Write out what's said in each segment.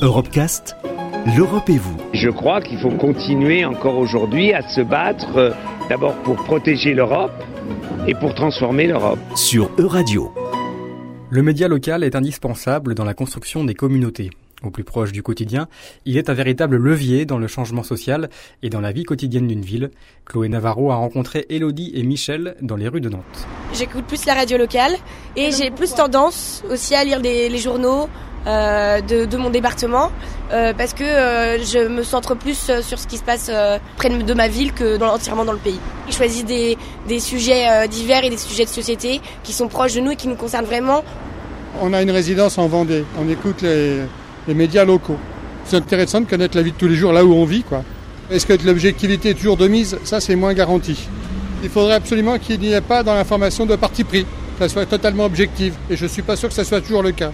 Europecast, l'Europe et vous. Je crois qu'il faut continuer encore aujourd'hui à se battre euh, d'abord pour protéger l'Europe et pour transformer l'Europe. Sur Euradio. Le média local est indispensable dans la construction des communautés. Au plus proche du quotidien, il est un véritable levier dans le changement social et dans la vie quotidienne d'une ville. Chloé Navarro a rencontré Elodie et Michel dans les rues de Nantes. J'écoute plus la radio locale et j'ai plus tendance aussi à lire des, les journaux de, de, mon département euh, parce que euh, je me centre plus euh, sur ce qui se passe euh, près de, ma ville que dans, entièrement dans le pays. Je choisis des, des sujets euh, divers et des sujets de société qui sont proches de nous et qui nous concernent vraiment. On a une résidence en Vendée, on écoute les les médias locaux. C'est intéressant de connaître la vie de tous les jours là où on vit. quoi. Est-ce que l'objectivité est toujours de mise? Ça, c'est moins garanti. Il faudrait absolument qu'il n'y ait pas dans l'information de parti pris, que ça soit totalement objective. Et je ne suis pas sûr que ça soit toujours le cas.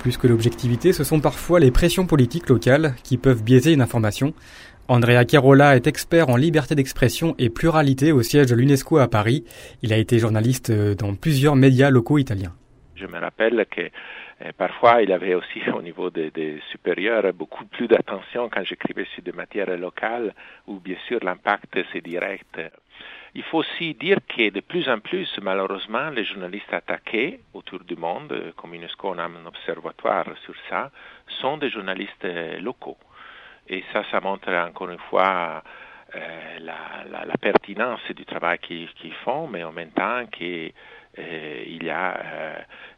Plus que l'objectivité, ce sont parfois les pressions politiques locales qui peuvent biaiser une information. Andrea Chiarola est expert en liberté d'expression et pluralité au siège de l'UNESCO à Paris. Il a été journaliste dans plusieurs médias locaux italiens. Je me rappelle que et parfois, il avait aussi au niveau des, des supérieurs beaucoup plus d'attention quand j'écrivais sur des matières locales où bien sûr l'impact c'est direct. Il faut aussi dire que de plus en plus, malheureusement, les journalistes attaqués autour du monde, comme UNESCO on a un observatoire sur ça, sont des journalistes locaux. Et ça, ça montre encore une fois euh, la, pertinence du travail qu'ils qu font, mais en même temps qu'il euh, y a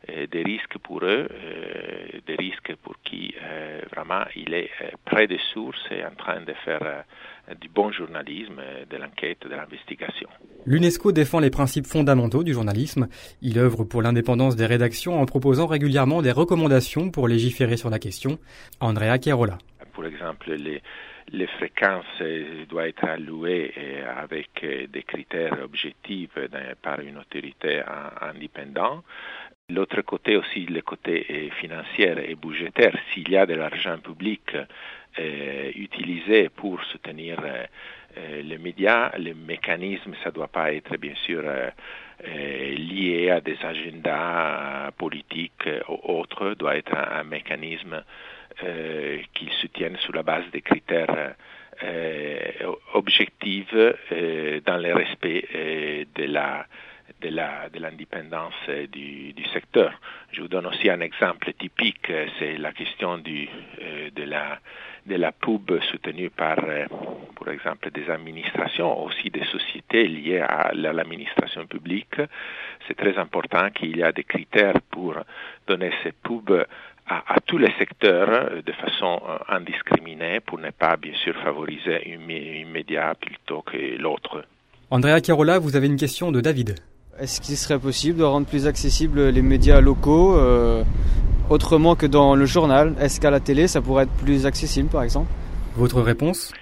euh, des risques pour eux, euh, des risques pour qui vraiment il est près des sources et en train de faire du bon journalisme, de l'enquête, de l'investigation. L'UNESCO défend les principes fondamentaux du journalisme. Il œuvre pour l'indépendance des rédactions en proposant régulièrement des recommandations pour légiférer sur la question. Andrea Chiarola. Pour exemple, les, les fréquences doivent être allouées avec des critères objectifs par une autorité indépendante. L'autre côté aussi, le côté financier et budgétaire, s'il y a de l'argent public euh, utilisé pour soutenir euh, les médias, le mécanisme, ça ne doit pas être bien sûr euh, lié à des agendas politiques ou autres, doit être un, mécanisme euh, qu'ils soutiennent sur la base des critères euh, objectifs euh, dans le respect de la de l'indépendance du, du, secteur. Je vous donne aussi un exemple typique, c'est la question du, de la de la pub soutenue par, par exemple, des administrations, aussi des sociétés liées à l'administration publique. C'est très important qu'il y a des critères pour donner ces pubs à, à, tous les secteurs de façon indiscriminée pour ne pas bien sûr favoriser une, une média plutôt que l'autre. Andrea Chiarola, vous avez une question de David. Est-ce qu'il serait possible de rendre plus accessibles les médias locaux euh, autrement que dans le journal? Est-ce qu'à la télé ça pourrait être plus accessible par exemple? Votre réponse?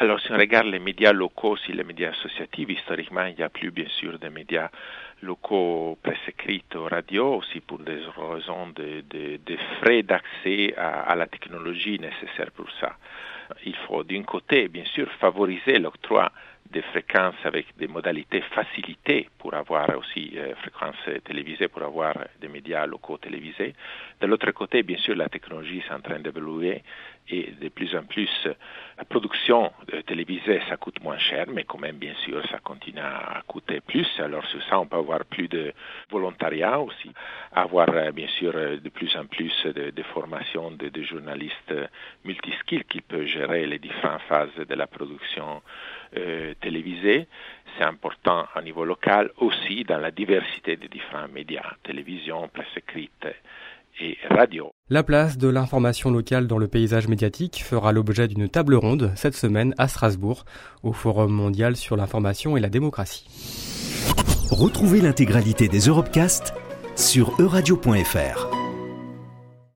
Alors, si on regarde les médias locaux, si les médias associatifs, historiquement, il n'y a plus, bien sûr, de médias locaux presse écrite radio, aussi pour des raisons de, frais d'accès à, à, la technologie nécessaire pour ça. Il faut, d'un côté, bien sûr, favoriser l'octroi des fréquences avec des modalités facilitées pour avoir aussi euh, fréquences télévisées, pour avoir des médias locaux télévisés. De l'autre côté, bien sûr, la technologie est en train d'évoluer et de plus en plus, la production télévisée, ça coûte moins cher, mais quand même, bien sûr, ça continue à coûter plus. Alors, sur ça, on peut avoir plus de volontariat aussi, avoir, bien sûr, de plus en plus de, de formations de, journalistes multiskills qui peuvent gérer les différentes phases de la production euh, télévisée. C'est important au niveau local aussi dans la diversité des différents médias, télévision, presse écrite et radio. La place de l'information locale dans le paysage médiatique fera l'objet d'une table ronde cette semaine à Strasbourg, au Forum mondial sur l'information et la démocratie. Retrouvez l'intégralité des Europecast sur euradio.fr.